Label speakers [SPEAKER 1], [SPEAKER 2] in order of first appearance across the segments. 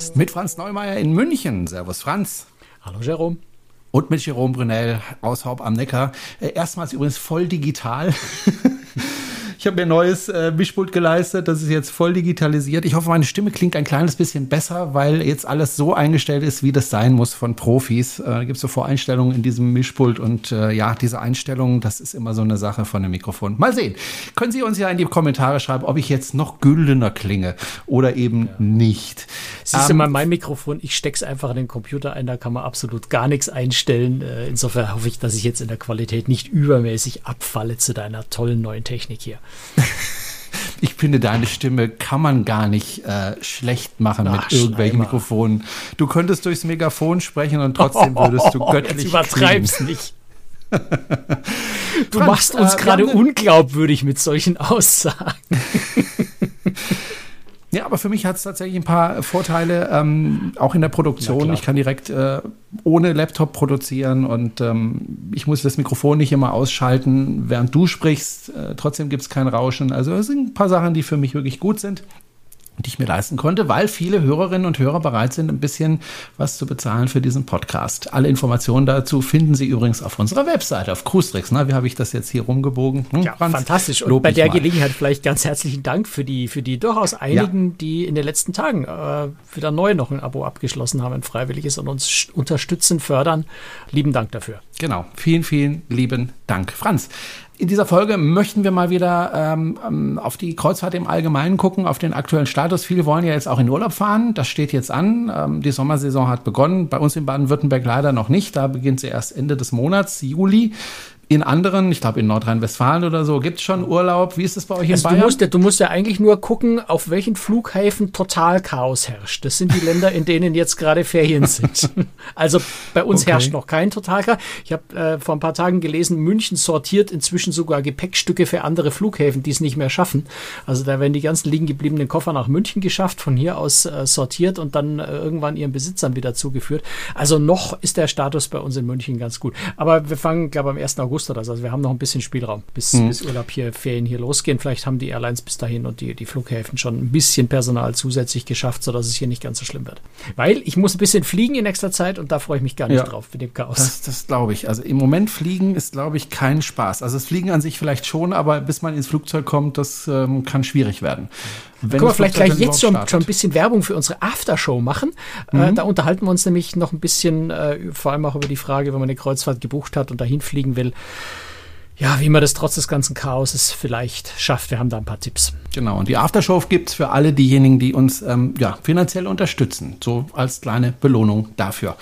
[SPEAKER 1] Kreuzfahrt-Podcast.
[SPEAKER 2] Mit Franz Neumeier in München. Servus, Franz.
[SPEAKER 3] Hallo, Jerome.
[SPEAKER 2] Und mit Jerome Brunel aus Haupt am Neckar. Äh, erstmals übrigens voll digital. Ich habe mir ein neues äh, Mischpult geleistet, das ist jetzt voll digitalisiert. Ich hoffe, meine Stimme klingt ein kleines bisschen besser, weil jetzt alles so eingestellt ist, wie das sein muss von Profis. Äh, da gibt es so Voreinstellungen in diesem Mischpult und äh, ja, diese Einstellungen, das ist immer so eine Sache von dem Mikrofon. Mal sehen. Können Sie uns ja in die Kommentare schreiben, ob ich jetzt noch güldener klinge oder eben ja. nicht.
[SPEAKER 3] Siehst du ähm, mal, mein Mikrofon, ich steck's einfach in den Computer ein, da kann man absolut gar nichts einstellen. Äh, insofern hoffe ich, dass ich jetzt in der Qualität nicht übermäßig abfalle zu deiner tollen neuen Technik hier.
[SPEAKER 2] Ich finde, deine Stimme kann man gar nicht äh, schlecht machen Ach, mit irgendwelchen Schleimer. Mikrofonen. Du könntest durchs Megafon sprechen und trotzdem würdest du göttlich.
[SPEAKER 3] Jetzt übertreib's nicht. du Franz, machst uns äh, gerade unglaubwürdig mit solchen Aussagen.
[SPEAKER 2] Ja, aber für mich hat es tatsächlich ein paar Vorteile, ähm, auch in der Produktion. Ich kann direkt äh, ohne Laptop produzieren und ähm, ich muss das Mikrofon nicht immer ausschalten, während du sprichst. Äh, trotzdem gibt es kein Rauschen. Also es sind ein paar Sachen, die für mich wirklich gut sind die ich mir leisten konnte, weil viele Hörerinnen und Hörer bereit sind, ein bisschen was zu bezahlen für diesen Podcast. Alle Informationen dazu finden Sie übrigens auf unserer Webseite, auf Cruistrix. Ne? Wie habe ich das jetzt hier rumgebogen?
[SPEAKER 3] Hm, ja, Franz, fantastisch. Und bei der mal. Gelegenheit vielleicht ganz herzlichen Dank für die, für die durchaus einigen, ja. die in den letzten Tagen äh, wieder neu noch ein Abo abgeschlossen haben, ein freiwilliges und uns unterstützen, fördern. Lieben Dank dafür.
[SPEAKER 2] Genau. Vielen, vielen lieben Dank. Franz, in dieser Folge möchten wir mal wieder ähm, ähm, auf die Kreuzfahrt im Allgemeinen gucken, auf den aktuellen Status. Viele wollen ja jetzt auch in Urlaub fahren. Das steht jetzt an. Ähm, die Sommersaison hat begonnen. Bei uns in Baden-Württemberg leider noch nicht. Da beginnt sie erst Ende des Monats, Juli. In anderen, ich glaube in Nordrhein-Westfalen oder so, gibt es schon Urlaub. Wie ist es bei euch in also Bayern?
[SPEAKER 3] Du musst, ja, du musst ja eigentlich nur gucken, auf welchen Flughäfen total Chaos herrscht. Das sind die Länder, in denen jetzt gerade Ferien sind. also bei uns okay. herrscht noch kein Totalchaos. Ich habe äh, vor ein paar Tagen gelesen, München sortiert inzwischen sogar Gepäckstücke für andere Flughäfen, die es nicht mehr schaffen. Also da werden die ganzen liegen gebliebenen Koffer nach München geschafft, von hier aus äh, sortiert und dann äh, irgendwann ihren Besitzern wieder zugeführt. Also noch ist der Status bei uns in München ganz gut. Aber wir fangen, glaube ich, am 1. August Oder so. Also wir haben noch ein bisschen Spielraum, bis, mhm. bis Urlaub hier, Ferien hier losgehen. Vielleicht haben die Airlines bis dahin und die, die Flughäfen schon ein bisschen Personal zusätzlich geschafft, sodass es hier nicht ganz so schlimm wird. Weil ich muss ein bisschen fliegen in nächster Zeit und da freue ich mich gar nicht ja, drauf mit dem Chaos.
[SPEAKER 2] Das, das glaube ich. Also im Moment fliegen ist, glaube ich, kein Spaß. Also das Fliegen an sich vielleicht schon, aber bis man ins Flugzeug kommt, das ähm, kann schwierig werden.
[SPEAKER 3] Wenn Können wir vielleicht gleich jetzt schon, schon, ein bisschen Werbung für unsere Aftershow machen. Äh, mhm. Äh, da unterhalten wir uns nämlich noch ein bisschen, äh, vor allem auch über die Frage, wenn man eine Kreuzfahrt gebucht hat und dahin fliegen will ja, wie man das trotz des ganzen Chaoses vielleicht schafft. Wir haben da ein paar Tipps.
[SPEAKER 2] Genau, und die Aftershow gibt's für alle diejenigen, die uns ähm, ja, finanziell unterstützen. So als kleine Belohnung dafür.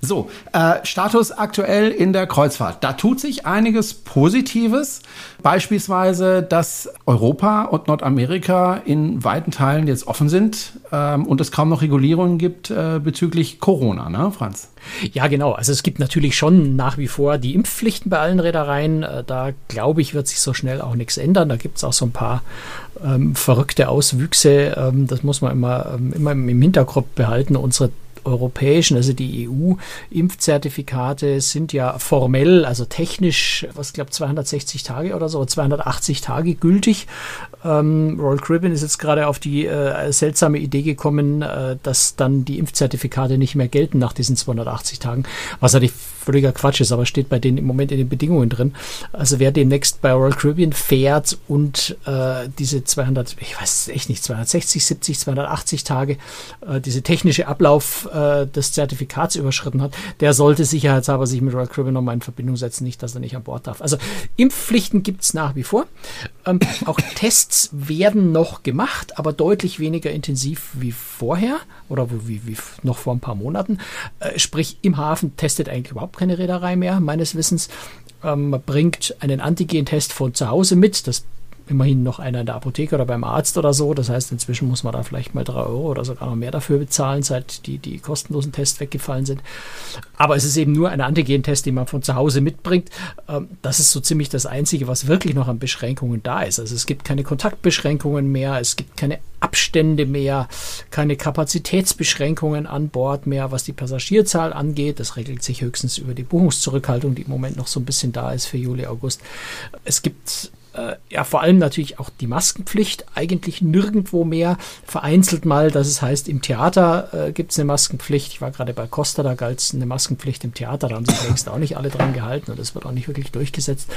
[SPEAKER 2] So, äh, Status aktuell in der Kreuzfahrt. Da tut sich einiges Positives. Beispielsweise, dass Europa und Nordamerika in weiten Teilen jetzt offen sind ähm, und es kaum noch Regulierungen gibt äh, bezüglich Corona, ne, Franz?
[SPEAKER 3] Ja, genau. Also es gibt natürlich schon nach wie vor die Impfpflichten bei allen Reedereien. Äh, da glaube ich, wird sich so schnell auch nichts ändern. Da gibt es auch so ein paar ähm, verrückte Auswüchse. Ähm, das muss man immer, ähm, immer im Hinterkopf behalten. Unsere europäischen, also die EU-Impfzertifikate sind ja formell, also technisch, was glaube 260 Tage oder so, 280 Tage gültig. Ähm, Royal Caribbean ist jetzt gerade auf die äh, seltsame Idee gekommen, äh, dass dann die Impfzertifikate nicht mehr gelten nach diesen 280 Tagen, was natürlich völliger Quatsch ist, aber steht bei denen im Moment in den Bedingungen drin. Also wer demnächst bei Royal Caribbean fährt und äh, diese 200, ich weiß echt nicht, 260, 70, 280 Tage, äh, diese technische Ablauf äh, des Zertifikats überschritten hat, der sollte sicherheitshalber sich mit Royal Caribbean nochmal in Verbindung setzen, nicht, dass er nicht an Bord darf. Also Impfpflichten gibt es nach wie vor. Ähm, auch Tests werden noch gemacht, aber deutlich weniger intensiv wie vorher oder wie, wie noch vor ein paar Monaten. Äh, sprich, im Hafen testet eigentlich überhaupt keine Reederei mehr, meines Wissens. Ähm, man bringt einen Antigen-Test von zu Hause mit. Das immerhin noch einer in der Apotheke oder beim Arzt oder so. Das heißt, inzwischen muss man da vielleicht mal drei Euro oder sogar noch mehr dafür bezahlen, seit die, die kostenlosen Tests weggefallen sind. Aber es ist eben nur ein Antigen-Test, den man von zu Hause mitbringt. Ähm, das ist so ziemlich das Einzige, was wirklich noch an Beschränkungen da ist. Also es gibt keine Kontaktbeschränkungen mehr, es gibt keine Abstände mehr, keine Kapazitätsbeschränkungen an Bord mehr, was die Passagierzahl angeht. Das regelt sich höchstens über die Buchungszurückhaltung, die im Moment noch so ein bisschen da ist für Juli, August. Es gibt äh, ja, vor allem natürlich auch die Maskenpflicht, eigentlich nirgendwo mehr. Vereinzelt mal, dass es heißt, im Theater äh, gibt es eine Maskenpflicht. Ich war gerade bei Costa, da galt es eine Maskenpflicht im Theater, da haben sich längst auch nicht alle dran gehalten und das wird auch nicht wirklich durchgesetzt.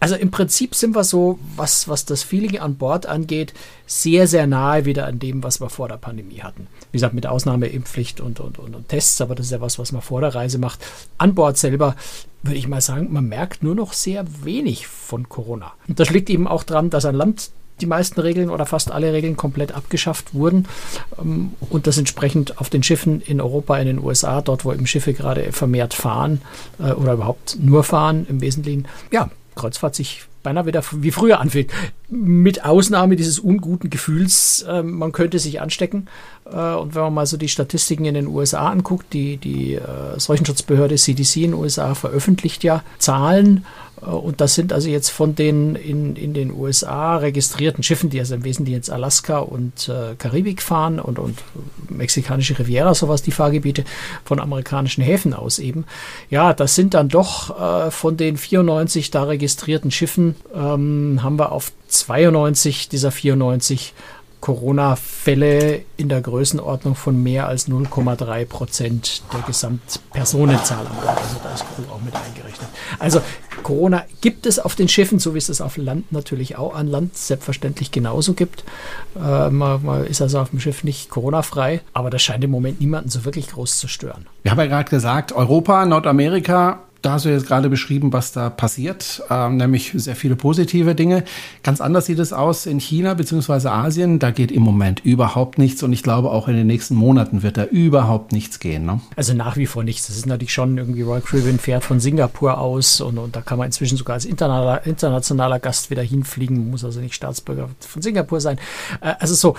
[SPEAKER 3] Also im Prinzip sind wir so, was, was das Feeling an Bord angeht, sehr, sehr nahe wieder an dem, was wir vor der Pandemie hatten. Wie gesagt, mit Ausnahme Impfpflicht und, und, und, und Tests, aber das ist ja was, was man vor der Reise macht. An Bord selber würde ich mal sagen, man merkt nur noch sehr wenig von Corona. Und das liegt eben auch daran, dass an Land die meisten Regeln oder fast alle Regeln komplett abgeschafft wurden ähm, und das entsprechend auf den Schiffen in Europa, in den USA, dort wo eben Schiffe gerade vermehrt fahren äh, oder überhaupt nur fahren im Wesentlichen, ja, Kreuzfahrt sich beinahe wieder wie früher anfühlt. Mit Ausnahme dieses unguten Gefühls, äh, man könnte sich anstecken. Äh, und wenn man mal so die Statistiken in den USA anguckt, die, die äh, Seuchenschutzbehörde CDC in den USA veröffentlicht ja Zahlen und das sind also jetzt von den in, in den USA registrierten Schiffen, die also im Wesentlichen jetzt Alaska und äh, Karibik fahren und, und mexikanische Riviera, sowas die Fahrgebiete von amerikanischen Häfen aus eben. Ja, das sind dann doch äh, von den 94 da registrierten Schiffen, ähm, haben wir auf 92 dieser 94 Corona-Fälle in der Größenordnung von mehr als 0,3 Prozent der Gesamtpersonenzahl an Bord. Also da ist Crew auch mit eingerechnet. Also Corona gibt es auf den Schiffen, so wie es es auf Land natürlich auch an Land selbstverständlich genauso gibt. Äh, man, man, ist also auf dem Schiff nicht Corona-frei, aber das scheint im Moment niemanden so wirklich groß zu stören.
[SPEAKER 2] Wir haben ja gerade gesagt, Europa, Nordamerika da hast du jetzt gerade beschrieben, was da passiert, ähm, nämlich sehr viele positive Dinge. Ganz anders sieht es aus in China bzw. Asien. Da geht im Moment überhaupt nichts und ich glaube auch in den nächsten Monaten wird da überhaupt nichts gehen. Ne?
[SPEAKER 3] Also nach wie vor nichts. Das ist natürlich schon irgendwie Royal Caribbean fährt von Singapur aus und, und da kann man inzwischen sogar als internationaler, internationaler Gast wieder hinfliegen, muss also nicht Staatsbürger von Singapur sein. Äh, also so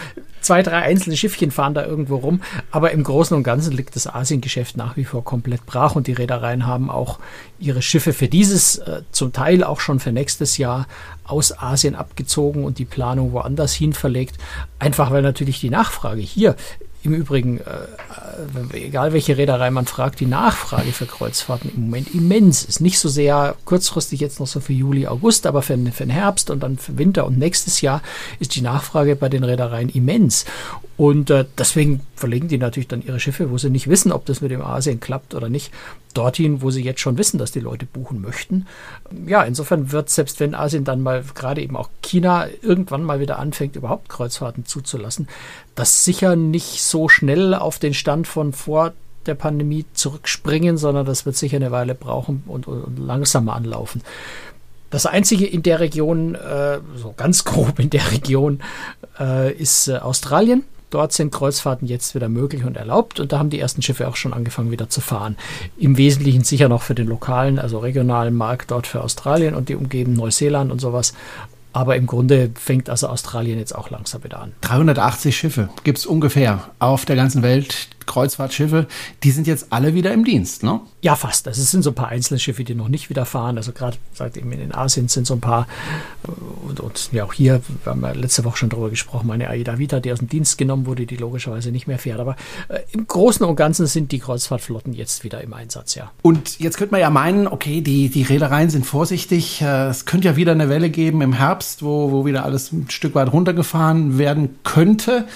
[SPEAKER 3] zwei, drei einzelne Schiffchen fahren da irgendwo rum, aber im Großen und Ganzen liegt das Asiengeschäft nach wie vor komplett brach und die Reedereien haben auch ihre Schiffe für dieses, äh, zum Teil auch schon für nächstes Jahr aus Asien abgezogen und die Planung woanders hin verlegt. Einfach weil natürlich die Nachfrage hier im Übrigen, äh, äh, egal welche Reederei man fragt, die Nachfrage für Kreuzfahrten im Moment immens ist. Nicht so sehr kurzfristig jetzt noch so für Juli, August, aber für, für den Herbst und dann für Winter und nächstes Jahr ist die Nachfrage bei den Reedereien immens. Und äh, deswegen verlegen die natürlich dann ihre Schiffe, wo sie nicht wissen, ob das mit dem Asien klappt oder nicht, dorthin, wo sie jetzt schon wissen, dass die Leute buchen möchten. Ja, insofern wird selbst wenn Asien dann mal, gerade eben auch China, irgendwann mal wieder anfängt, überhaupt Kreuzfahrten zuzulassen, das sicher nicht so schnell auf den Stand von vor der Pandemie zurückspringen, sondern das wird sicher eine Weile brauchen und, und langsamer anlaufen. Das einzige in der Region, äh, so ganz grob in der Region, äh, ist äh, Australien. Dort sind Kreuzfahrten jetzt wieder möglich und erlaubt und da haben die ersten Schiffe auch schon angefangen wieder zu fahren. Im Wesentlichen sicher noch für den lokalen, also regionalen Markt dort für Australien und die Umgebung Neuseeland und sowas. Aber im Grunde fängt also Australien jetzt auch langsam wieder an.
[SPEAKER 2] 380 Schiffe gibt es ungefähr auf der ganzen Welt, Kreuzfahrtschiffe, die sind jetzt alle wieder im Dienst, ne?
[SPEAKER 3] Ja, fast. Also es sind so ein paar einzelne Schiffe, die noch nicht wieder fahren. Also gerade, sagt eben in Asien sind so ein paar und, und ja auch hier, wir haben ja letzte Woche schon darüber gesprochen, meine Aida Vita, die aus dem Dienst genommen wurde, die logischerweise nicht mehr fährt. Aber äh, im Großen und Ganzen sind die Kreuzfahrtflotten jetzt wieder im Einsatz, ja.
[SPEAKER 2] Und jetzt könnte man ja meinen, okay, die, die Reedereien sind vorsichtig. Äh, es könnte ja wieder eine Welle geben im Herbst, wo, wo wieder alles ein Stück weit runtergefahren werden könnte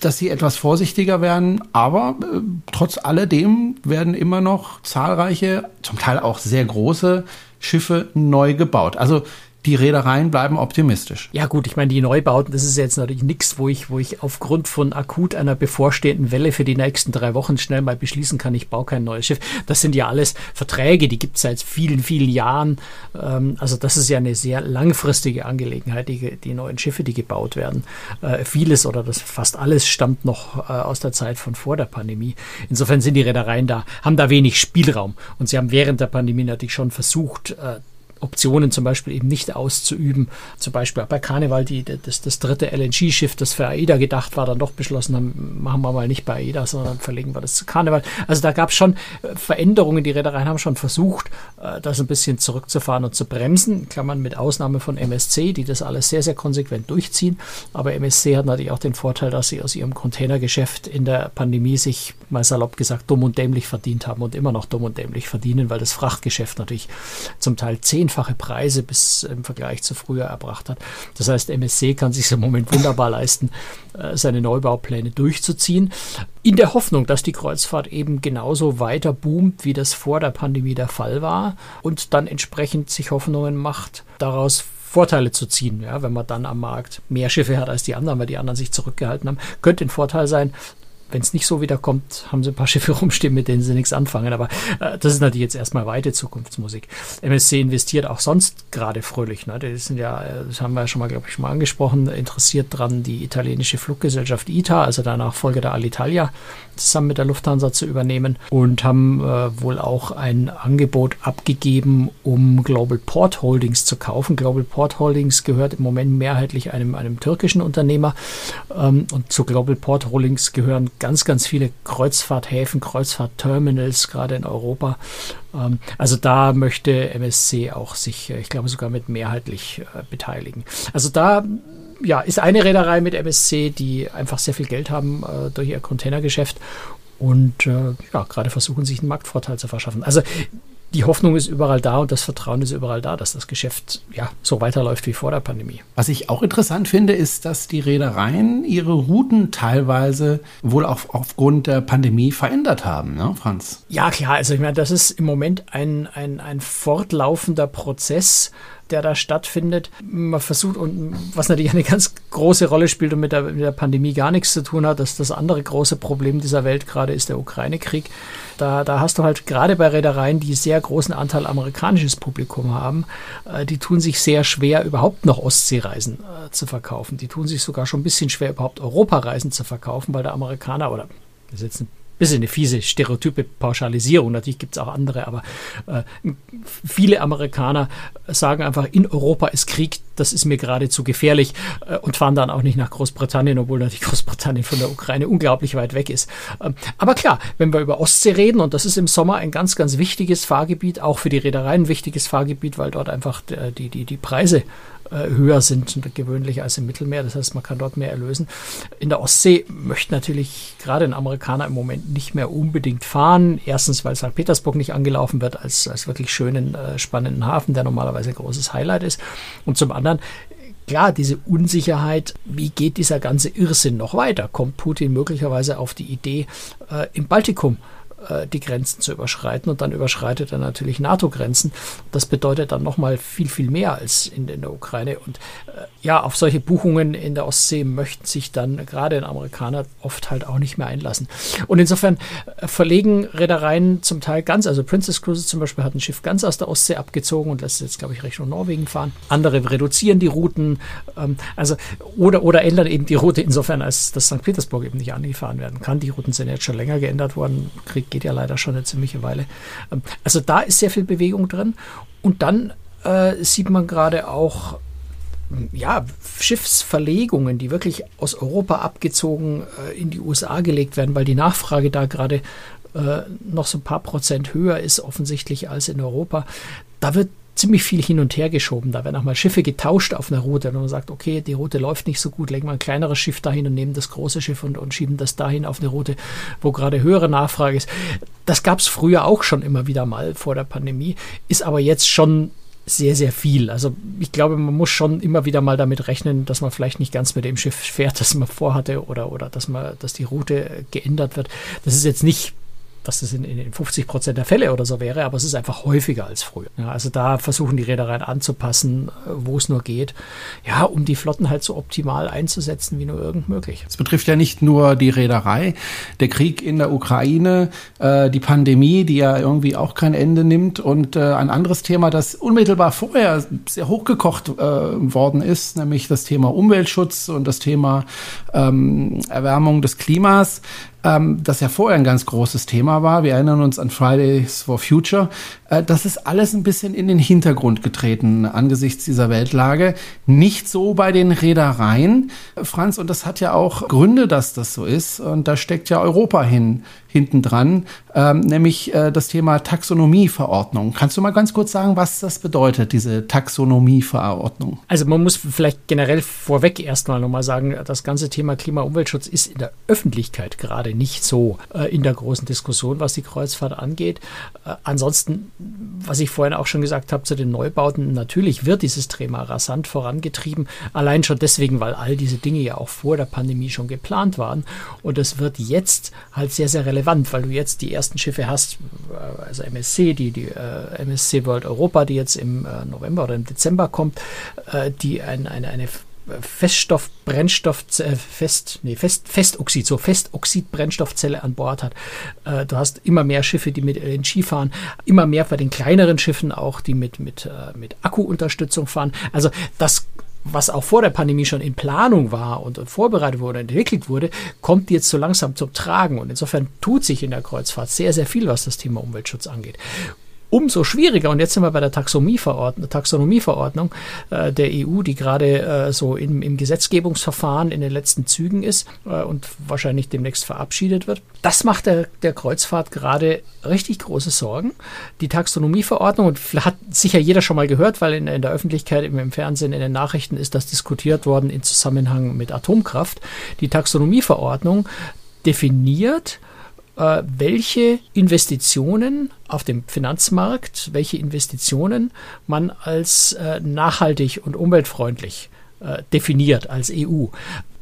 [SPEAKER 2] dass sie etwas vorsichtiger werden, aber äh, trotz alledem werden immer noch zahlreiche, zum Teil auch sehr große Schiffe neu gebaut. Also die Reedereien bleiben optimistisch.
[SPEAKER 3] Ja gut, ich meine, die Neubauten, das ist jetzt natürlich nichts, wo ich, wo ich aufgrund von akut einer bevorstehenden Welle für die nächsten drei Wochen schnell mal beschließen kann, ich baue kein neues Schiff. Das sind ja alles Verträge, die gibt es seit vielen, vielen Jahren. Ähm, also das ist ja eine sehr langfristige Angelegenheit, die, die neuen Schiffe, die gebaut werden. Äh, vieles oder das fast alles stammt noch äh, aus der Zeit von vor der Pandemie. Insofern sind die Reedereien da, haben da wenig Spielraum. Und sie haben während der Pandemie natürlich schon versucht, äh, Optionen zum Beispiel eben nicht auszuüben. Zum Beispiel auch bei Karneval, die, das, das dritte LNG-Schiff, das für AIDA gedacht war, dann doch beschlossen haben, machen wir mal nicht bei AIDA, sondern verlegen wir das zu Karneval. Also da gab es schon äh, Veränderungen. Die Reedereien haben schon versucht, äh, das ein bisschen zurückzufahren und zu bremsen. Klammern mit Ausnahme von MSC, die das alles sehr, sehr konsequent durchziehen. Aber MSC hat natürlich auch den Vorteil, dass sie aus ihrem Containergeschäft in der Pandemie sich, mal salopp gesagt, dumm und dämlich verdient haben und immer noch dumm und dämlich verdienen, weil das Frachtgeschäft natürlich zum Teil zehn zehnfache Preise bis im Vergleich zu früher erbracht hat. Das heißt, MSC kann sich im Moment wunderbar leisten, äh, seine Neubaupläne durchzuziehen, in der Hoffnung, dass die Kreuzfahrt eben genauso weiter boomt, wie das vor der Pandemie der Fall war und dann entsprechend sich Hoffnungen macht, daraus Vorteile zu ziehen, ja, wenn man dann am Markt mehr Schiffe hat als die anderen, weil die anderen sich zurückgehalten haben, könnte ein Vorteil sein wenn es nicht so wiederkommt, haben sie ein paar Schiffe rumstehen, mit denen sie nichts anfangen. Aber äh, das ist natürlich jetzt erstmal weite Zukunftsmusik. MSC investiert auch sonst gerade fröhlich. Ne? Die sind ja, äh, das haben wir ja schon mal, glaube ich, schon mal angesprochen, interessiert dran, die italienische Fluggesellschaft ITA, also der Nachfolger der Alitalia, zusammen mit der Lufthansa zu übernehmen und haben äh, wohl auch ein Angebot abgegeben, um Global Port Holdings zu kaufen. Global Port Holdings gehört im Moment mehrheitlich einem, einem türkischen Unternehmer ähm, und zu Global Port Holdings gehören ganz, ganz viele Kreuzfahrthäfen, Kreuzfahrtterminals, gerade in Europa. Ähm, also da möchte MSC auch sich, äh, ich glaube, sogar mit mehrheitlich äh, beteiligen. Also da ja, ist eine Reederei mit MSC, die einfach sehr viel Geld haben äh, durch ihr Containergeschäft und äh, ja, gerade versuchen, sich einen Marktvorteil zu verschaffen. Also die Hoffnung ist überall da und das Vertrauen ist überall da, dass das Geschäft ja so weiterläuft wie vor der Pandemie.
[SPEAKER 2] Was ich auch interessant finde, ist, dass die Reedereien ihre Routen teilweise wohl auch aufgrund der Pandemie verändert haben, ne, Franz?
[SPEAKER 3] Ja, klar. Also ich meine, das ist im Moment ein, ein, ein fortlaufender Prozess der da stattfindet. Man versucht, und was natürlich eine ganz große Rolle spielt und mit der, mit der Pandemie gar nichts zu tun hat, dass das andere große Problem dieser Welt gerade ist der Ukraine-Krieg. Da, da hast du halt gerade bei Reedereien, die sehr großen Anteil amerikanisches Publikum haben, äh, die tun sich sehr schwer, überhaupt noch Ostseereisen äh, zu verkaufen. Die tun sich sogar schon ein bisschen schwer, überhaupt Europareisen zu verkaufen, weil der Amerikaner oder das ist jetzt ein bisschen eine fiese stereotype Pauschalisierung. Natürlich gibt es auch andere, aber äh, viele Amerikaner sagen einfach, in Europa ist Krieg, das ist mir gerade zu gefährlich äh, und fahren dann auch nicht nach Großbritannien, obwohl natürlich Großbritannien von der Ukraine unglaublich weit weg ist. Ähm, aber klar, wenn wir über Ostsee reden, und das ist im Sommer ein ganz, ganz wichtiges Fahrgebiet, auch für die Reedereien ein wichtiges Fahrgebiet, weil dort einfach äh, die, die, die Preise höher sind gewöhnlich als im Mittelmeer. Das heißt, man kann dort mehr erlösen. In der Ostsee möchte natürlich gerade ein Amerikaner im Moment nicht mehr unbedingt fahren. Erstens, weil St. Petersburg nicht angelaufen wird als, als wirklich schönen, äh, spannenden Hafen, der normalerweise ein großes Highlight ist. Und zum anderen, klar, diese Unsicherheit, wie geht dieser ganze Irrsinn noch weiter? Kommt Putin möglicherweise auf die Idee, äh, im Baltikum äh, äh, die Grenzen zu überschreiten. Und dann überschreitet er natürlich NATO-Grenzen. Das bedeutet dann nochmal viel, viel mehr als in, in der Ukraine. Und äh, ja, auf solche Buchungen in der Ostsee möchten sich dann gerade in Amerikaner oft halt auch nicht mehr einlassen. Und insofern äh, verlegen Reedereien zum Teil ganz, also Princess Cruises zum Beispiel hat ein Schiff ganz aus der Ostsee abgezogen und lässt jetzt, glaube ich, Richtung Norwegen fahren. Andere reduzieren die Routen, ähm, also oder, oder ändern eben die Route insofern, als dass St. Petersburg eben nicht angefahren werden kann. Die Routen sind jetzt schon länger geändert worden. Krieg geht ja leider schon eine ziemliche Weile. Ähm, also da ist sehr viel Bewegung drin. Und dann äh, sieht man gerade auch ja, Schiffsverlegungen, die wirklich aus Europa abgezogen äh, in die USA gelegt werden, weil die Nachfrage da gerade äh, noch so ein paar Prozent höher ist, offensichtlich als in Europa. Da wird ziemlich viel hin und her geschoben. Da werden auch mal Schiffe getauscht auf einer Route. Und man sagt, okay, die Route läuft nicht so gut, legen wir ein kleineres Schiff dahin und nehmen das große Schiff und, und schieben das dahin auf eine Route, wo gerade höhere Nachfrage ist. Das gab es früher auch schon immer wieder mal vor der Pandemie, ist aber jetzt schon sehr, sehr viel. Also ich glaube, man muss schon immer wieder mal damit rechnen, dass man vielleicht nicht ganz mit dem Schiff fährt, das man vorhatte oder, oder dass man, dass die Route geändert wird. Das ist jetzt nicht dass das in, in 50 Prozent der Fälle oder so wäre, aber es ist einfach häufiger als früher. Ja, also da versuchen die Reedereien anzupassen, äh, wo es nur geht, ja, um die Flotten halt so optimal einzusetzen, wie nur irgend möglich.
[SPEAKER 2] Es betrifft ja nicht nur die Reederei, der Krieg in der Ukraine, äh, die Pandemie, die ja irgendwie auch kein Ende nimmt und äh, ein anderes Thema, das unmittelbar vorher sehr hochgekocht äh, worden ist, nämlich das Thema Umweltschutz und das Thema ähm, Erwärmung des Klimas ähm, das ja vorher ein ganz großes Thema war. Wir erinnern uns an Fridays for Future. Äh, das ist alles ein bisschen in den Hintergrund getreten angesichts dieser Weltlage. Nicht so bei den Reedereien, Franz, und das hat ja auch Gründe, dass das so ist. Und da steckt ja Europa hin, hinten dran, ähm, nämlich äh, das Thema Taxonomieverordnung. Kannst du mal ganz kurz sagen, was das bedeutet, diese Taxonomieverordnung?
[SPEAKER 3] Also man muss vielleicht generell vorweg erstmal nochmal sagen, das ganze Thema Klima-Umweltschutz ist in der Öffentlichkeit gerade nicht so äh, in der großen Diskussion, was die Kreuzfahrt angeht. Äh, ansonsten was ich vorhin auch schon gesagt habe zu den Neubauten, natürlich wird dieses Thema rasant vorangetrieben, allein schon deswegen, weil all diese Dinge ja auch vor der Pandemie schon geplant waren. Und es wird jetzt halt sehr, sehr relevant, weil du jetzt die ersten Schiffe hast, äh, also MSC, die, die äh, MSC World Europa, die jetzt im äh, November oder im Dezember kommt, die ein, eine, eine Feststoff, Brennstoff, äh, Fest, nee, Fest, Festoxid, so Festoxid-Brennstoffzelle an Bord hat. Äh, du hast immer mehr Schiffe, die mit LNG fahren, immer mehr bei den kleineren Schiffen auch, die mit, mit, äh, mit Akkuunterstützung fahren. Also das was auch vor der Pandemie schon in Planung war und, vorbereitet wurde entwickelt wurde, kommt jetzt so langsam zum Tragen. Und insofern tut sich in der Kreuzfahrt sehr, sehr viel, was das Thema Umweltschutz angeht umso schwieriger. Und jetzt sind wir bei der Taxonomieverordnung, Taxonomieverordnung äh, der EU, die gerade äh, so im, im, Gesetzgebungsverfahren in den letzten Zügen ist äh, und wahrscheinlich demnächst verabschiedet wird. Das macht der, der Kreuzfahrt gerade richtig große Sorgen. Die Taxonomieverordnung, und hat sicher jeder schon mal gehört, weil in, in der Öffentlichkeit, im, im Fernsehen, in den Nachrichten ist das diskutiert worden in Zusammenhang mit Atomkraft. Die Taxonomieverordnung definiert, welche Investitionen auf dem Finanzmarkt, welche Investitionen man als äh, nachhaltig und umweltfreundlich äh, definiert als EU.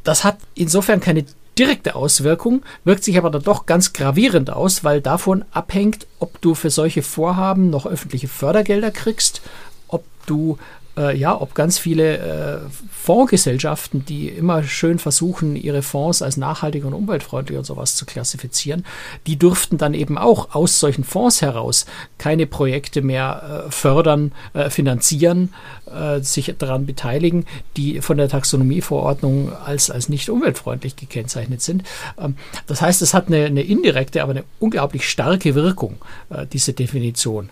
[SPEAKER 3] Das hat insofern keine direkte Auswirkung, wirkt sich aber dann doch ganz gravierend aus, weil davon abhängt, ob du für solche Vorhaben noch öffentliche Fördergelder kriegst, ob du äh, ja, ob ganz viele äh, Fondsgesellschaften, die immer schön versuchen, ihre Fonds als nachhaltig und umweltfreundlich und sowas zu klassifizieren, die durften dann eben auch aus solchen Fonds heraus keine Projekte mehr äh, fördern, äh, finanzieren, äh, sich daran beteiligen, die von der Taxonomieverordnung als, als nicht umweltfreundlich gekennzeichnet sind. Ähm, das heißt, es hat eine, eine, indirekte, aber eine unglaublich starke Wirkung, äh, diese Definition.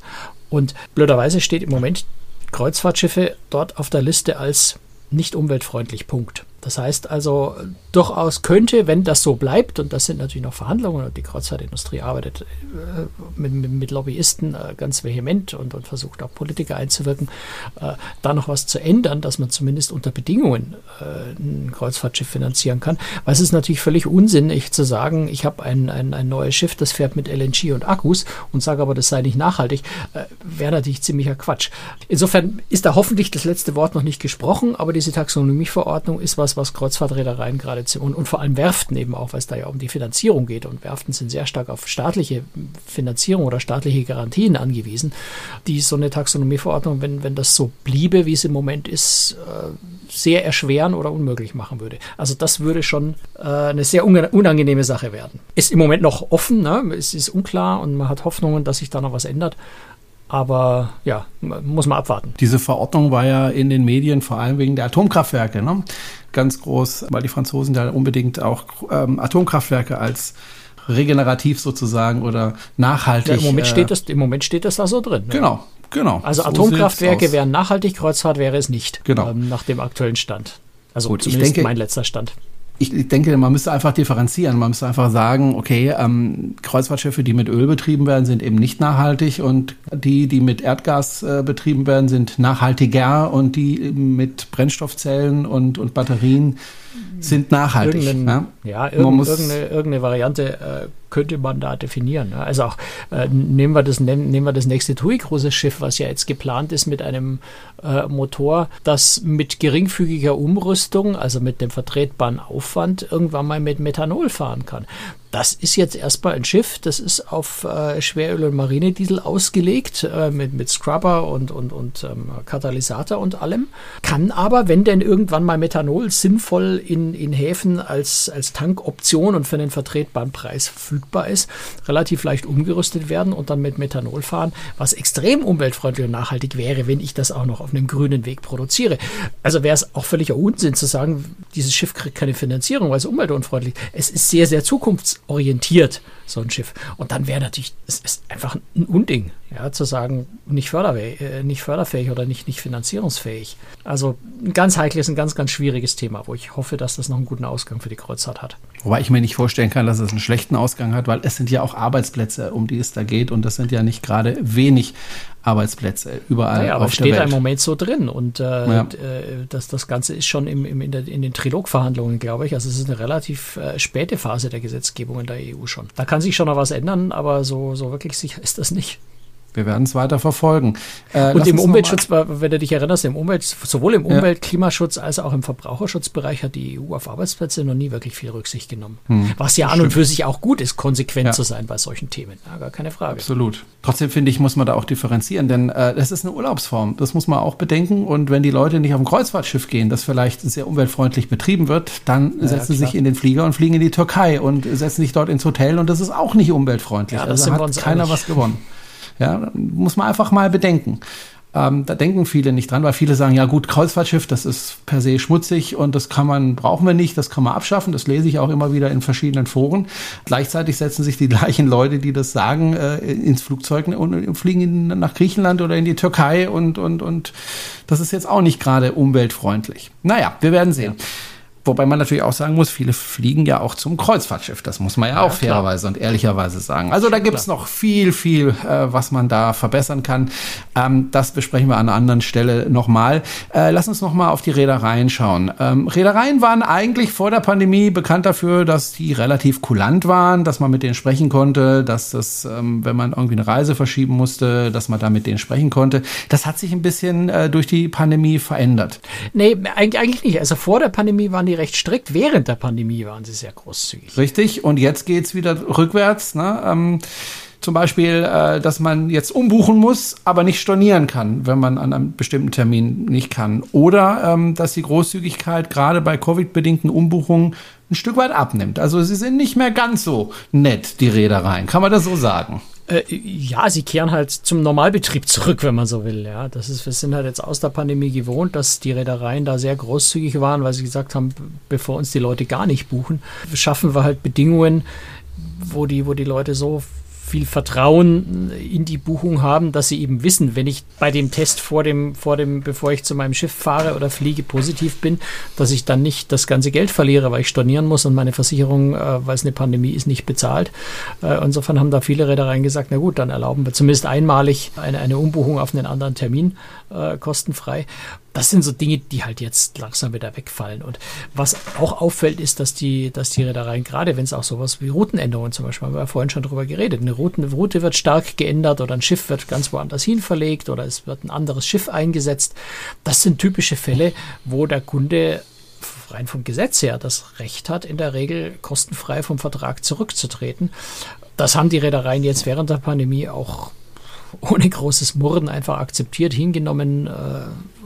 [SPEAKER 3] Und blöderweise steht im Moment Kreuzfahrtschiffe dort auf der Liste als nicht umweltfreundlich. Punkt. Das heißt also, durchaus könnte, wenn das so bleibt, und das sind natürlich noch Verhandlungen, und die Kreuzfahrtindustrie arbeitet äh, mit, mit, Lobbyisten äh, ganz vehement und, und, versucht auch Politiker einzuwirken, äh, da noch was zu ändern, dass man zumindest unter Bedingungen äh, ein Kreuzfahrtschiff finanzieren kann. Weil es ist natürlich völlig unsinnig zu sagen, ich habe ein, ein, ein neues Schiff, das fährt mit LNG und Akkus und sage aber, das sei nicht nachhaltig, äh, wäre natürlich ziemlicher Quatsch. Insofern ist da hoffentlich das letzte Wort noch nicht gesprochen, aber diese Taxonomieverordnung ist was, was Kreuzfahrtreedereien gerade und, und vor allem Werften eben auch, weil es da ja um die Finanzierung geht. Und Werften sind sehr stark auf staatliche Finanzierung oder staatliche Garantien angewiesen, die so eine Taxonomieverordnung, wenn, wenn das so bliebe, wie es im Moment ist, äh, sehr erschweren oder unmöglich machen würde. Also das würde schon äh, eine sehr unangenehme Sache werden. Ist im Moment noch offen, ne? es ist unklar und man hat Hoffnungen, dass sich da noch was ändert. Aber ja, muss man abwarten.
[SPEAKER 2] Diese Verordnung war ja in den Medien vor allem wegen der Atomkraftwerke ne? ganz groß, weil die Franzosen da unbedingt auch ähm, Atomkraftwerke als regenerativ sozusagen oder nachhaltig. Ja,
[SPEAKER 3] Im, Moment äh, steht das, Im Moment steht das da so drin.
[SPEAKER 2] Ne? Genau, genau.
[SPEAKER 3] Also so Atomkraftwerke wären nachhaltig, Kreuzfahrt wäre es nicht. Genau. Ähm, nach dem aktuellen Stand. Also Gut, zumindest ich denke, mein letzter Stand
[SPEAKER 2] ich denke, man müsste einfach differenzieren. Man müsste einfach sagen, okay, ähm, Kreuzfahrtschiffe, die mit Öl betrieben werden, sind eben nicht nachhaltig und die, die mit Erdgas äh, betrieben werden, sind nachhaltiger und die mit Brennstoffzellen und, und Batterien sind nachhaltig.
[SPEAKER 3] Ja, ja irgendeine, irgendeine, irgendeine Variante äh, könnte man da definieren. Ne? Also auch äh, nehmen, wir das, nehmen, nehmen wir das nächste TUI-Cruises-Schiff, was ja jetzt geplant ist mit einem äh, Motor, das mit geringfügiger Umrüstung, also mit dem vertretbaren Aufwand, irgendwann mal mit Methanol fahren kann. Das ist jetzt erstmal ein Schiff, das ist auf äh, Schweröl und Marinediesel ausgelegt, äh, mit, mit Scrubber und, und, und ähm, Katalysator und allem. Kann aber, wenn denn irgendwann mal Methanol sinnvoll in, in Häfen als, als Tankoption und für einen vertretbaren Preis verfügbar ist, relativ leicht umgerüstet werden und dann mit Methanol fahren, was extrem umweltfreundlich und nachhaltig wäre, wenn ich das auch noch auf einem grünen Weg produziere. Also wäre es auch völliger Unsinn zu sagen, dieses Schiff kriegt keine Finanzierung, weil es umweltunfreundlich ist. Es ist sehr, sehr zukunfts orientiert, so ein Schiff. Und dann wäre natürlich, es ist einfach ein Unding, ja, zu sagen, nicht, förderfähig, äh, nicht förderfähig oder nicht, nicht finanzierungsfähig. Also ein ganz heikles, ein ganz, ganz schwieriges Thema, wo ich hoffe, dass das noch einen guten Ausgang für die Kreuzfahrt hat.
[SPEAKER 2] Wobei ich mir nicht vorstellen kann, dass es einen schlechten Ausgang hat, weil es sind ja auch Arbeitsplätze, um die es da geht. Und das sind ja nicht gerade wenig Arbeitsplätze überall. Naja,
[SPEAKER 3] aber auf steht da im Moment so drin. Und äh, ja. Äh, das, das Ganze ist schon im, im, in, der, in, den Trilogverhandlungen, glaube ich. Also es ist eine relativ äh, späte Phase der Gesetzgebung in der EU schon. Da kann sich schon noch was ändern, aber so, so wirklich sicher ist das nicht.
[SPEAKER 2] Wir werden es weiter verfolgen.
[SPEAKER 3] Äh, und im Umweltschutz, wenn du dich erinnerst, im Umwelt, sowohl im Umwelt-, Klimaschutz als auch im Verbraucherschutzbereich hat die EU auf Arbeitsplätze noch nie wirklich viel Rücksicht genommen. Hm, Was ja an und für sich auch gut ist, konsequent ja. zu sein bei solchen Themen. Ja, gar keine Frage.
[SPEAKER 2] Absolut. Trotzdem finde ich, muss man da auch differenzieren, denn äh, das ist eine Urlaubsform. Das muss man auch bedenken. Und wenn die Leute nicht auf ein Kreuzfahrtschiff gehen, das vielleicht sehr umweltfreundlich betrieben wird, dann ja, setzen sie sich in den Flieger und fliegen in die Türkei und setzen sich dort ins Hotel und das ist auch nicht umweltfreundlich. Ja, also hat keiner was gewonnen. Ja, muss man einfach mal bedenken. Ähm, da denken viele nicht dran, weil viele sagen, ja gut, Kreuzfahrtschiff, das ist per se schmutzig und das kann man, brauchen wir nicht, das kann man abschaffen. Das lese ich auch immer wieder in verschiedenen Foren. Gleichzeitig setzen sich die gleichen Leute, die das sagen, äh, ins Flugzeug und fliegen nach Griechenland oder in die Türkei und, und, und das ist jetzt auch nicht gerade umweltfreundlich. Naja, wir werden sehen. Ja. Wobei man natürlich auch sagen muss, viele fliegen ja auch zum Kreuzfahrtschiff. Das muss man ja, ja auch fairerweise und ehrlicherweise sagen. Also da gibt es noch viel, viel, äh, was man da verbessern kann. Ähm, das besprechen wir an einer anderen Stelle nochmal. Äh, lass uns nochmal auf die Reedereien schauen. Ähm, Reedereien waren eigentlich vor der Pandemie bekannt dafür, dass die relativ kulant waren, dass man mit denen sprechen konnte, dass das, ähm, wenn man irgendwie eine Reise verschieben musste, dass man da mit denen sprechen konnte. Das hat sich ein bisschen äh, durch die Pandemie verändert.
[SPEAKER 3] Nee, eigentlich nicht. Also vor der Pandemie waren die recht strikt. Während der Pandemie waren sie sehr großzügig.
[SPEAKER 2] Richtig. Und jetzt geht es wieder rückwärts. Ne? Ähm, zum Beispiel, äh, dass man jetzt umbuchen muss, aber nicht stornieren kann, wenn man an einem bestimmten Termin nicht kann. Oder ähm, dass die Großzügigkeit gerade bei Covid-bedingten Umbuchungen ein Stück weit abnimmt. Also sie sind nicht mehr ganz so nett, die Reedereien. Kann man das so sagen?
[SPEAKER 3] Äh, ja, sie kehren halt zum Normalbetrieb zurück, wenn man so will. Ja, das ist, wir sind halt jetzt aus der Pandemie gewohnt, dass die Reedereien da sehr großzügig waren, weil sie gesagt haben, bevor uns die Leute gar nicht buchen, schaffen wir halt Bedingungen, wo die, wo die Leute so viel Vertrauen in die Buchung haben, dass sie eben wissen, wenn ich bei dem Test vor dem, vor dem, bevor ich zu meinem Schiff fahre oder fliege, positiv bin, dass ich dann nicht das ganze Geld verliere, weil ich stornieren muss und meine Versicherung, äh, weil es eine Pandemie ist, nicht bezahlt. Äh, insofern haben da viele Reedereien gesagt, na gut, dann erlauben wir zumindest einmalig eine, eine Umbuchung auf einen anderen Termin äh, kostenfrei das sind so Dinge, die halt jetzt langsam wieder wegfallen. Und was auch auffällt, ist, dass die, dass die Reedereien, gerade wenn es auch sowas wie Routenänderungen zum Beispiel, haben wir ja vorhin schon drüber geredet, eine Route, eine Route wird stark geändert oder ein Schiff wird ganz woanders hin verlegt oder es wird ein anderes Schiff eingesetzt. Das sind typische Fälle, wo der Kunde rein vom Gesetz her das Recht hat, in der Regel kostenfrei vom Vertrag zurückzutreten. Das haben die Reedereien jetzt während der Pandemie auch ohne großes Murren einfach akzeptiert, hingenommen, äh,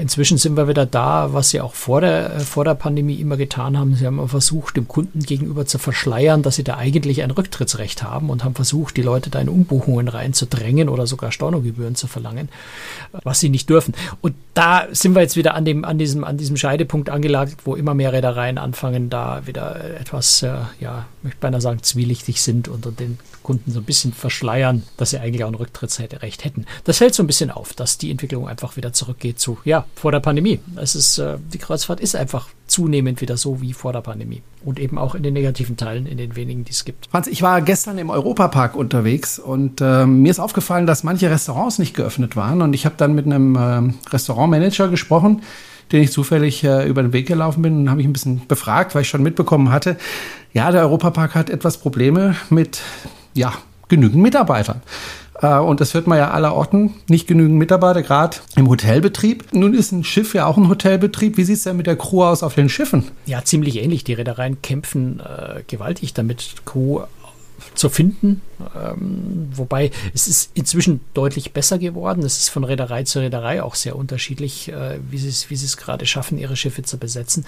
[SPEAKER 3] inzwischen sind wir wieder da, was sie auch vor der, äh, vor der Pandemie immer getan haben. Sie haben versucht, dem Kunden gegenüber zu verschleiern, dass sie da eigentlich ein Rücktrittsrecht haben und haben versucht, die Leute da in Umbuchungen reinzudrängen oder sogar Stornogebühren zu verlangen, was sie nicht dürfen. Und da sind wir jetzt wieder an, dem, an, diesem, an diesem Scheidepunkt angelagert, wo immer mehr Reedereien anfangen, da wieder etwas, äh, ja, möchte beinahe sagen, zwielichtig sind und den Kunden so ein bisschen verschleiern, dass sie eigentlich auch ein Rücktrittsrecht hätten. Das fällt so ein bisschen auf, dass die Entwicklung einfach wieder zurückgeht zu, ja, vor der Pandemie. Es ist, äh, die Kreuzfahrt ist einfach zunehmend wieder so wie vor der Pandemie. Und eben auch in den negativen Teilen, in den wenigen, die es gibt.
[SPEAKER 2] Franz, ich war gestern im Europapark unterwegs und äh, mir ist aufgefallen, dass manche Restaurants nicht geöffnet waren. Und ich habe dann mit einem äh, Restaurantmanager gesprochen, den ich zufällig äh, über den Weg gelaufen bin und habe ich ein bisschen befragt, weil ich schon mitbekommen hatte, ja, der Europapark hat etwas Probleme mit ja, genügend Mitarbeitern. Äh, und das hört man ja aller Orten, nicht genügend Mitarbeiter, gerade im Hotelbetrieb. Nun ist ein Schiff ja auch ein Hotelbetrieb. Wie sieht es denn mit der Crew aus auf den Schiffen?
[SPEAKER 3] Ja, ziemlich ähnlich. Die Reedereien kämpfen äh, gewaltig damit, Crew zu finden. Ähm, wobei es ist inzwischen deutlich besser geworden. Es ist von Reederei zu Reederei auch sehr unterschiedlich, äh, wie sie es, wie es gerade schaffen, ihre Schiffe zu besetzen.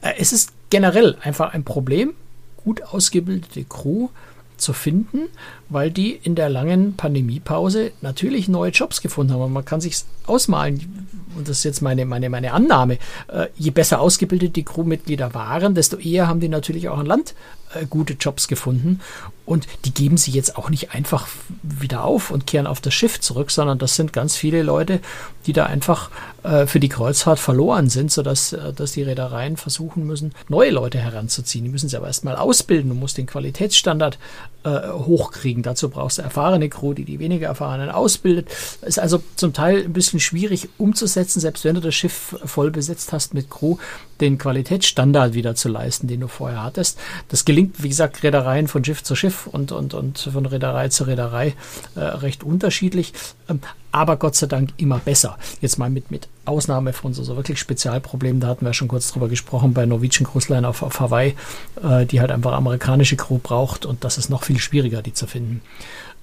[SPEAKER 3] Äh, es ist generell einfach ein Problem. Gut ausgebildete Crew zu finden, weil die in der langen Pandemiepause natürlich neue Jobs gefunden haben. Und man kann sich ausmalen, und das ist jetzt meine, meine, meine Annahme, äh, je besser ausgebildet die Crewmitglieder waren, desto eher haben die natürlich auch an Land äh, gute Jobs gefunden. Und die geben sie jetzt auch nicht einfach wieder auf und kehren auf das Schiff zurück, sondern das sind ganz viele Leute, die da einfach äh, für die Kreuzfahrt verloren sind, sodass äh, dass die Reedereien versuchen müssen, neue Leute heranzuziehen. Die müssen sie aber erstmal ausbilden. Du musst den Qualitätsstandard äh, hochkriegen. Dazu brauchst du erfahrene Crew, die die weniger erfahrenen ausbildet. Ist also zum Teil ein bisschen schwierig umzusetzen, selbst wenn du das Schiff voll besetzt hast mit Crew. Den Qualitätsstandard wieder zu leisten, den du vorher hattest. Das gelingt, wie gesagt, Reedereien von Schiff zu Schiff und, und, und von Reederei zu Reederei äh, recht unterschiedlich. Ähm, aber Gott sei Dank immer besser. Jetzt mal mit, mit Ausnahme von so, so wirklich Spezialproblemen, da hatten wir schon kurz drüber gesprochen, bei Norwegian Cruise Line auf, auf Hawaii, äh, die halt einfach amerikanische Crew braucht und das ist noch viel schwieriger, die zu finden.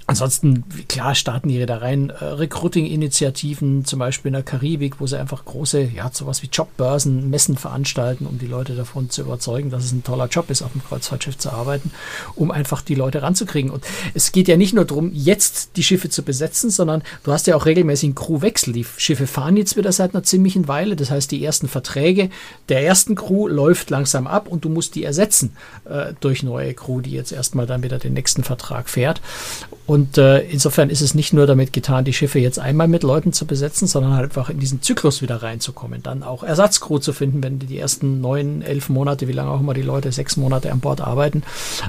[SPEAKER 3] Ansonsten, klar, starten die Reedereien äh, Recruiting-Initiativen, zum Beispiel in der Karibik, wo sie einfach große, ja, sowas wie Jobbörsen, Messen veranstalten, um die Leute davon zu überzeugen, dass es ein toller Job ist, auf dem Kreuzfahrtschiff zu arbeiten, um einfach die Leute ranzukriegen. Und es geht ja nicht nur darum, jetzt die Schiffe zu besetzen, sondern du hast ja auch regelmäßig einen Crewwechsel. Die Schiffe fahren jetzt wieder seit einer ziemlichen Weile. Das heißt, die ersten Verträge der ersten Crew läuft langsam ab und du musst die ersetzen äh, durch neue Crew, die jetzt erstmal dann wieder den nächsten Vertrag fährt. Und äh, insofern ist es nicht nur damit getan, die Schiffe jetzt einmal mit Leuten zu besetzen, sondern halt einfach in diesen Zyklus wieder reinzukommen. Dann auch Ersatzcrew zu finden, wenn die ersten neun, elf Monate, wie lange auch immer die Leute sechs Monate an Bord arbeiten,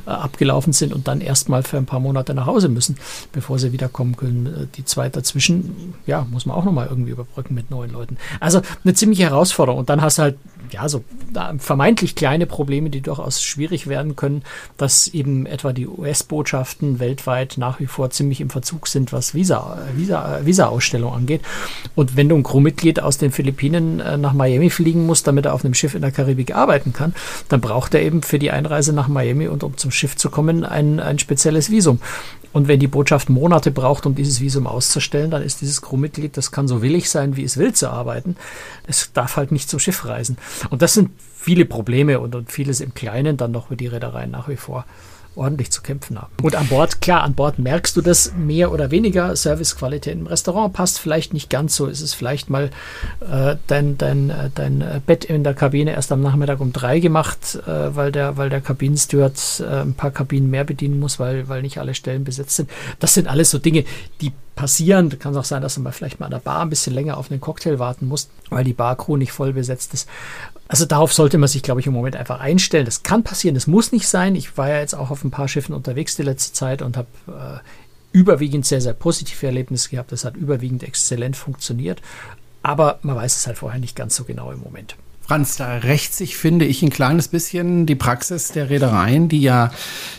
[SPEAKER 3] äh, abgelaufen sind und dann erstmal für ein paar Monate nach Hause müssen, bevor sie wiederkommen können. Äh, die Zeit dazwischen, ja, muss man auch nochmal irgendwie überbrücken mit neuen Leuten. Also eine ziemliche Herausforderung. Und dann hast du halt ja, so vermeintlich kleine Probleme, die durchaus schwierig werden können, dass eben etwa die US-Botschaften weltweit nach wie vor ziemlich im Verzug sind, was Visa, Visa, Visa-Ausstellung angeht. Und wenn du ein Crewmitglied aus den Philippinen äh, nach Miami fliegen musst, damit er auf einem Schiff in der Karibik arbeiten kann, dann braucht er eben für die Einreise nach Miami und um zum Schiff zu kommen ein, ein spezielles Visum. Und wenn die Botschaft Monate braucht, um dieses Visum auszustellen, dann ist dieses Crewmitglied, das kann so willig sein, wie es will zu arbeiten. Es darf halt nicht zum Schiff reisen. Und das sind viele Probleme und, und vieles im Kleinen dann noch, wie die Reedereien nach wie vor ordentlich zu kämpfen haben. Und an Bord, klar, an Bord merkst du das mehr oder weniger. Servicequalität im Restaurant passt vielleicht nicht ganz so. Ist es vielleicht mal äh, dein, dein, äh, dein Bett in der Kabine erst am Nachmittag um drei gemacht, äh, weil der, weil der Kabinensteward äh, ein paar Kabinen mehr bedienen muss, weil, weil nicht alle Stellen besetzt sind. Das sind alles so Dinge, die passieren. Kann auch sein, dass du mal vielleicht mal an der Bar ein bisschen länger auf einen Cocktail warten musst, weil die Barcrew nicht voll besetzt ist. Also darauf sollte man sich, glaube ich, im Moment einfach einstellen. Das kann passieren, das muss nicht sein. Ich war ja jetzt auch auf ein paar Schiffen unterwegs die letzte Zeit und habe äh, überwiegend sehr, sehr positive Erlebnisse gehabt. Das hat überwiegend exzellent funktioniert. Aber man weiß es halt vorher nicht ganz so genau im Moment.
[SPEAKER 2] Franz, da rächt sich, finde ich, ein kleines bisschen die Praxis der Reedereien, die ja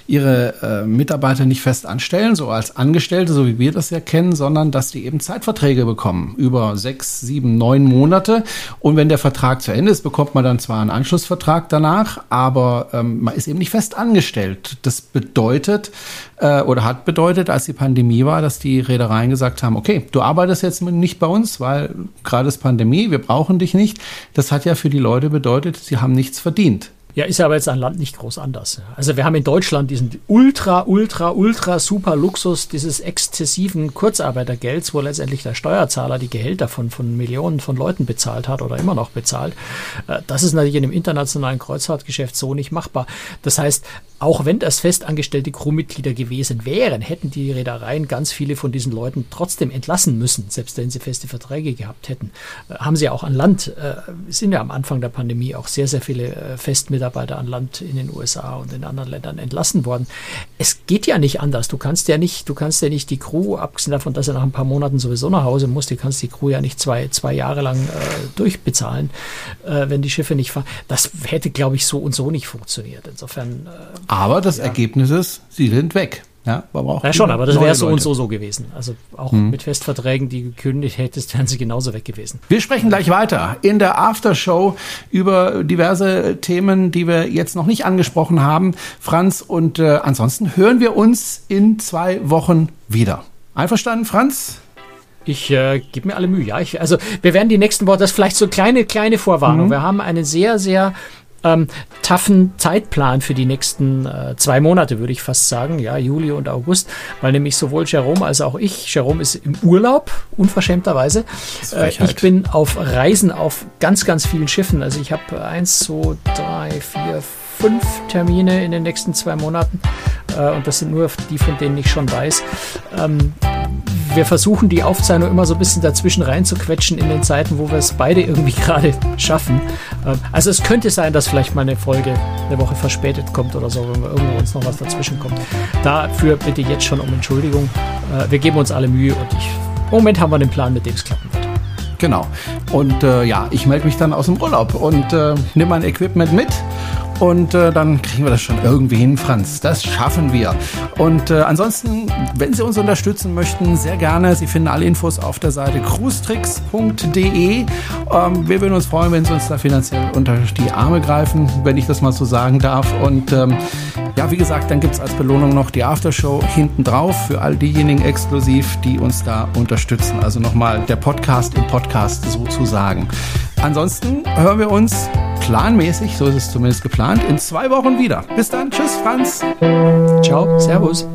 [SPEAKER 2] ihre äh, Mitarbeiter nicht fest anstellen, so als Angestellte, so wie wir das ja kennen, sondern dass die eben Zeitverträge bekommen über sechs, sieben, neun Monate. Und wenn der Vertrag zu Ende ist, bekommt man dann zwar einen Anschlussvertrag danach, aber ähm, man ist eben nicht fest angestellt. Das bedeutet äh, oder hat bedeutet, als die Pandemie war, dass die Reedereien gesagt haben, okay, du arbeitest jetzt nicht bei uns, weil gerade ist Pandemie, wir brauchen dich nicht. Das hat ja für die Leute bedeutet, sie haben nichts verdient.
[SPEAKER 3] Ja, ist aber jetzt an Land nicht groß anders. Also wir haben in Deutschland diesen ultra, ultra, ultra super Luxus dieses exzessiven Kurzarbeitergelds, wo letztendlich der Steuerzahler die Gehälter von, von Millionen von Leuten bezahlt hat oder immer noch bezahlt. Äh, das ist natürlich in einem internationalen Kreuzfahrtgeschäft so nicht machbar. Das heißt, auch wenn das festangestellte Crewmitglieder gewesen wären, hätten die Reedereien ganz viele von diesen Leuten trotzdem entlassen müssen, selbst wenn sie feste Verträge gehabt hätten. Äh, haben sie auch an Land, äh, sind ja am Anfang der Pandemie auch sehr, sehr viele äh, Festmitarbeiter an Land in den USA und in anderen Ländern entlassen worden. Es geht ja nicht anders. Du kannst ja nicht, du kannst ja nicht die Crew, abgesehen davon, dass er nach ein paar Monaten sowieso nach Hause muss, du kannst die Crew ja nicht zwei, zwei Jahre lang äh, durchbezahlen, äh, wenn die Schiffe nicht fahren. Das hätte, glaube ich, so und so nicht funktioniert. Insofern
[SPEAKER 2] äh, aber das ja. Ergebnis ist, sie sind weg.
[SPEAKER 3] Ja, aber auch ja schon, aber das wäre so und so so gewesen. Also auch hm. mit Festverträgen, die gekündigt hättest, wären sie genauso weg gewesen.
[SPEAKER 2] Wir sprechen gleich weiter in der Aftershow über diverse Themen, die wir jetzt noch nicht angesprochen haben. Franz, und äh, ansonsten hören wir uns in zwei Wochen wieder. Einverstanden, Franz?
[SPEAKER 3] Ich äh, gebe mir alle Mühe, ja. Ich, also wir werden die nächsten Wochen, das ist vielleicht so kleine, kleine Vorwarnung. Mhm. Wir haben eine sehr, sehr ähm, taffen Zeitplan für die nächsten äh, zwei Monate, würde ich fast sagen, ja, Juli und August, weil nämlich sowohl Jerome als auch ich, Jerome ist im Urlaub, unverschämterweise. Äh, ich bin auf Reisen auf ganz, ganz vielen Schiffen. Also ich habe eins, zwei, drei, vier, fünf Termine in den nächsten zwei Monaten äh, und das sind nur die, von denen ich schon weiß. Ähm, wir versuchen die Aufzeichnung immer so ein bisschen dazwischen reinzuquetschen in den Zeiten, wo wir es beide irgendwie gerade schaffen. Ähm, also es könnte sein, dass vielleicht mal eine Folge eine Woche verspätet kommt oder so, wenn wir irgendwo uns noch was dazwischen kommt. Dafür bitte jetzt schon um Entschuldigung. Äh, wir geben uns alle Mühe und ich, im Moment haben wir den Plan, mit dem es klappen wird.
[SPEAKER 2] Genau. Und äh, ja, ich melde mich dann aus dem Urlaub und äh, nehme mein Equipment mit und äh, dann kriegen wir das schon irgendwie hin, Franz. Das schaffen wir. Und äh, ansonsten, wenn Sie uns unterstützen möchten, sehr gerne. Sie finden alle Infos auf der Seite cruestricks.de. Ähm, wir würden uns freuen, wenn Sie uns da finanziell unter die Arme greifen, wenn ich das mal so sagen darf. Und ähm, ja, wie gesagt, dann gibt es als Belohnung noch die Aftershow hinten drauf für all diejenigen exklusiv, die uns da unterstützen. Also nochmal der Podcast im Podcast sozusagen. Ansonsten hören wir uns planmäßig, so ist es zumindest geplant, in zwei Wochen wieder. Bis dann, tschüss Franz.
[SPEAKER 3] Ciao, Servus.